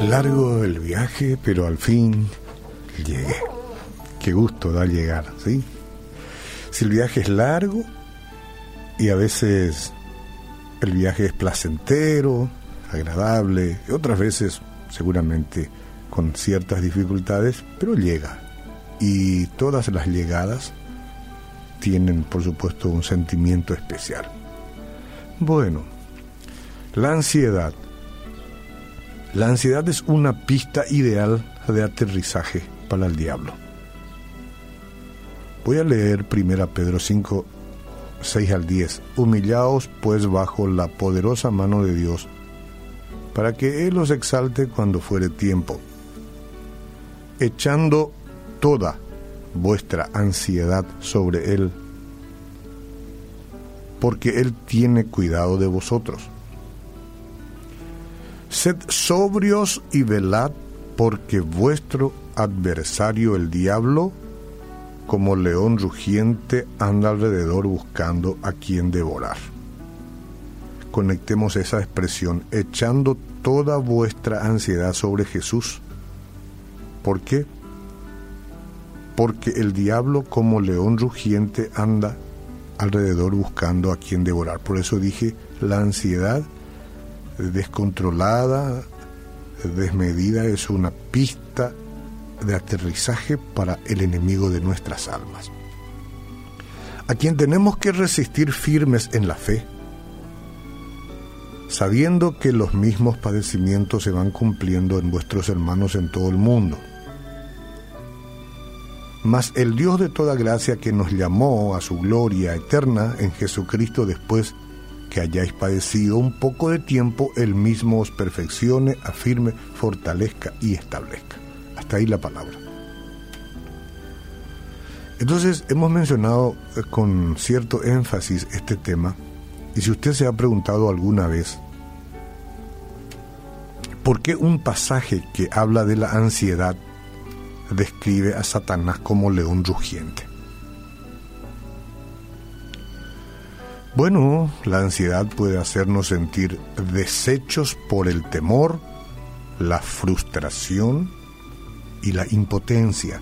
Largo el viaje, pero al fin llegué. Qué gusto da llegar, ¿sí? Si el viaje es largo y a veces el viaje es placentero, agradable, y otras veces seguramente con ciertas dificultades, pero llega. Y todas las llegadas tienen, por supuesto, un sentimiento especial. Bueno, la ansiedad. La ansiedad es una pista ideal de aterrizaje para el diablo. Voy a leer 1 Pedro 5, 6 al 10. Humillaos pues bajo la poderosa mano de Dios, para que Él os exalte cuando fuere tiempo, echando toda vuestra ansiedad sobre Él, porque Él tiene cuidado de vosotros. Sed sobrios y velad, porque vuestro adversario el diablo, como león rugiente, anda alrededor buscando a quien devorar. Conectemos esa expresión, echando toda vuestra ansiedad sobre Jesús. ¿Por qué? Porque el diablo como león rugiente anda alrededor buscando a quien devorar. Por eso dije, la ansiedad descontrolada, desmedida, es una pista de aterrizaje para el enemigo de nuestras almas, a quien tenemos que resistir firmes en la fe, sabiendo que los mismos padecimientos se van cumpliendo en vuestros hermanos en todo el mundo. Mas el Dios de toda gracia que nos llamó a su gloria eterna en Jesucristo después que hayáis padecido un poco de tiempo, Él mismo os perfeccione, afirme, fortalezca y establezca ahí la palabra. Entonces hemos mencionado eh, con cierto énfasis este tema y si usted se ha preguntado alguna vez por qué un pasaje que habla de la ansiedad describe a Satanás como león rugiente. Bueno, la ansiedad puede hacernos sentir deshechos por el temor, la frustración, y la impotencia.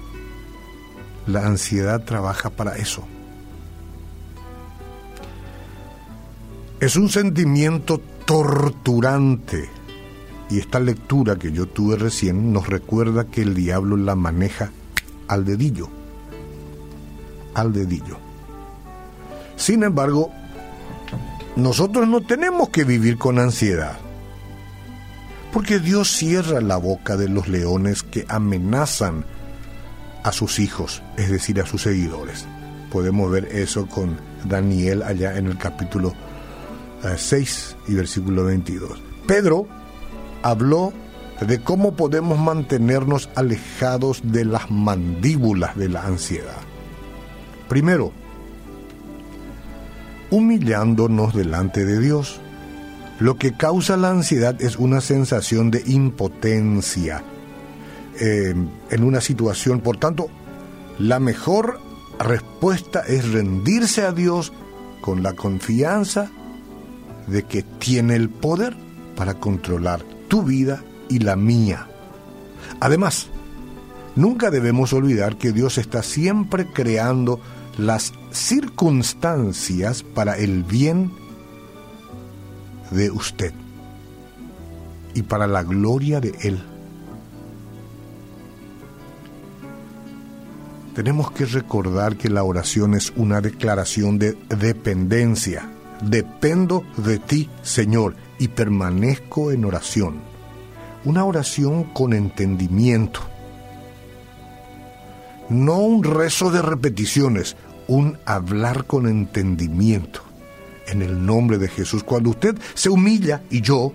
La ansiedad trabaja para eso. Es un sentimiento torturante y esta lectura que yo tuve recién nos recuerda que el diablo la maneja al dedillo. Al dedillo. Sin embargo, nosotros no tenemos que vivir con ansiedad. Porque Dios cierra la boca de los leones que amenazan a sus hijos, es decir, a sus seguidores. Podemos ver eso con Daniel allá en el capítulo 6 eh, y versículo 22. Pedro habló de cómo podemos mantenernos alejados de las mandíbulas de la ansiedad. Primero, humillándonos delante de Dios. Lo que causa la ansiedad es una sensación de impotencia eh, en una situación. Por tanto, la mejor respuesta es rendirse a Dios con la confianza de que tiene el poder para controlar tu vida y la mía. Además, nunca debemos olvidar que Dios está siempre creando las circunstancias para el bien de usted y para la gloria de Él. Tenemos que recordar que la oración es una declaración de dependencia. Dependo de ti, Señor, y permanezco en oración. Una oración con entendimiento. No un rezo de repeticiones, un hablar con entendimiento en el nombre de Jesús. Cuando usted se humilla y yo,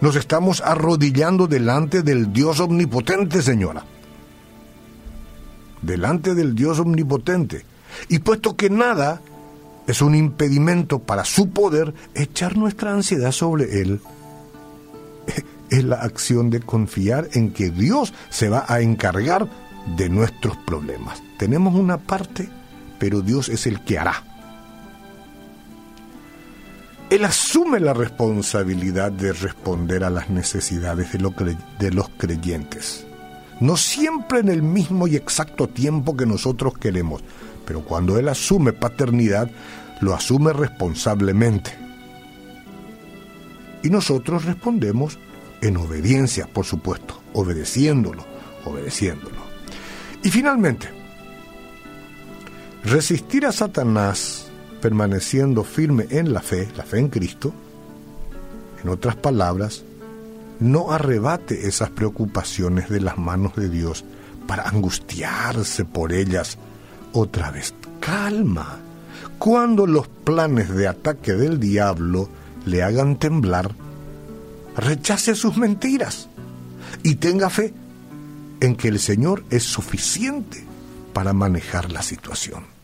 nos estamos arrodillando delante del Dios omnipotente, señora. Delante del Dios omnipotente. Y puesto que nada es un impedimento para su poder, echar nuestra ansiedad sobre Él es la acción de confiar en que Dios se va a encargar de nuestros problemas. Tenemos una parte, pero Dios es el que hará. Él asume la responsabilidad de responder a las necesidades de, los creyentes. No siempre en el mismo y exacto tiempo que nosotros queremos, pero cuando Él asume paternidad, lo asume responsablemente. Y nosotros respondemos en obediencia, por supuesto, obedeciéndolo, obedeciéndolo. Y finalmente, resistir a Satanás permaneciendo firme en la fe, la fe en Cristo, en otras palabras, no arrebate esas preocupaciones de las manos de Dios para angustiarse por ellas otra vez. Calma. Cuando los planes de ataque del diablo le hagan temblar, rechace sus mentiras y tenga fe en que el Señor es suficiente para manejar la situación.